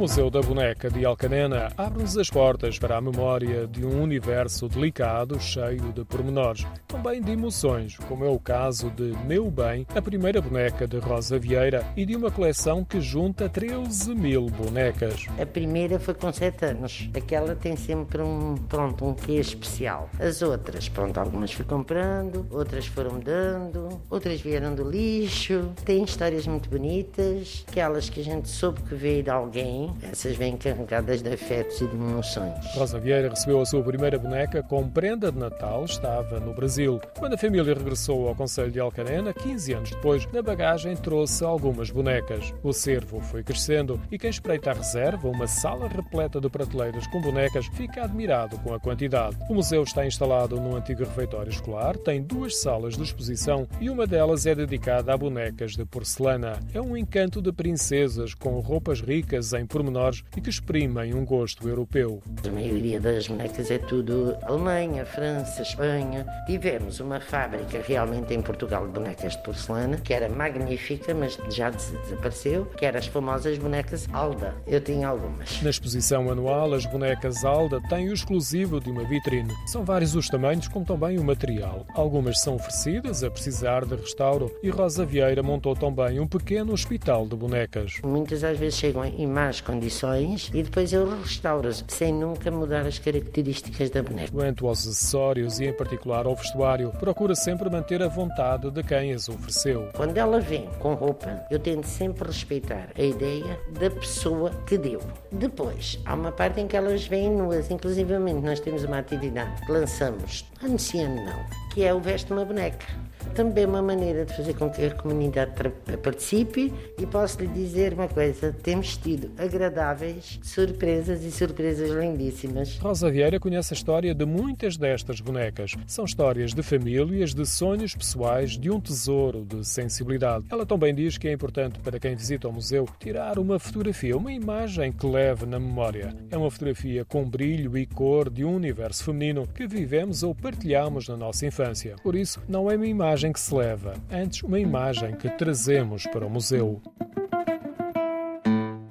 Museu da Boneca de Alcanena abre-nos as portas para a memória de um universo delicado, cheio de pormenores, também de emoções, como é o caso de Meu Bem, a primeira boneca de Rosa Vieira e de uma coleção que junta 13 mil bonecas. A primeira foi com 7 anos. Aquela tem sempre um, pronto, um quê especial. As outras, pronto, algumas fui comprando, outras foram dando, outras vieram do lixo. Tem histórias muito bonitas, aquelas que a gente soube que veio de alguém, essas vêm carregadas de afetos e de emoções. Rosa Vieira recebeu a sua primeira boneca com prenda de Natal, estava no Brasil. Quando a família regressou ao Conselho de Alcarena, 15 anos depois, na bagagem trouxe algumas bonecas. O cervo foi crescendo e quem espreita a reserva, uma sala repleta de prateleiras com bonecas, fica admirado com a quantidade. O museu está instalado num antigo refeitório escolar, tem duas salas de exposição e uma delas é dedicada a bonecas de porcelana. É um encanto de princesas com roupas ricas em pormenores e que exprimem um gosto europeu. A maioria das bonecas é tudo Alemanha, França, Espanha. Tivemos uma fábrica realmente em Portugal de bonecas de porcelana, que era magnífica, mas já desapareceu, que eram as famosas bonecas Alda. Eu tinha algumas. Na exposição anual, as bonecas Alda têm o exclusivo de uma vitrine. São vários os tamanhos, como também o material. Algumas são oferecidas a precisar de restauro e Rosa Vieira montou também um pequeno hospital de bonecas. Muitas às vezes chegam em más condições e depois eu restauro sem nunca mudar as características da boneca. Quanto aos acessórios e em particular ao vestuário, procura sempre manter a vontade de quem as ofereceu. Quando ela vem com roupa, eu tento sempre respeitar a ideia da pessoa que deu. Depois, há uma parte em que elas vêm nuas, inclusivamente nós temos uma atividade que lançamos, anunciando não, que é o Veste uma Boneca também uma maneira de fazer com que a comunidade participe e posso lhe dizer uma coisa, temos tido agradáveis surpresas e surpresas lindíssimas. Rosa Vieira conhece a história de muitas destas bonecas. São histórias de famílias, de sonhos pessoais, de um tesouro de sensibilidade. Ela também diz que é importante para quem visita o museu tirar uma fotografia, uma imagem que leve na memória. É uma fotografia com brilho e cor de um universo feminino que vivemos ou partilhamos na nossa infância. Por isso, não é uma imagem imagem que se leva, antes uma imagem que trazemos para o museu.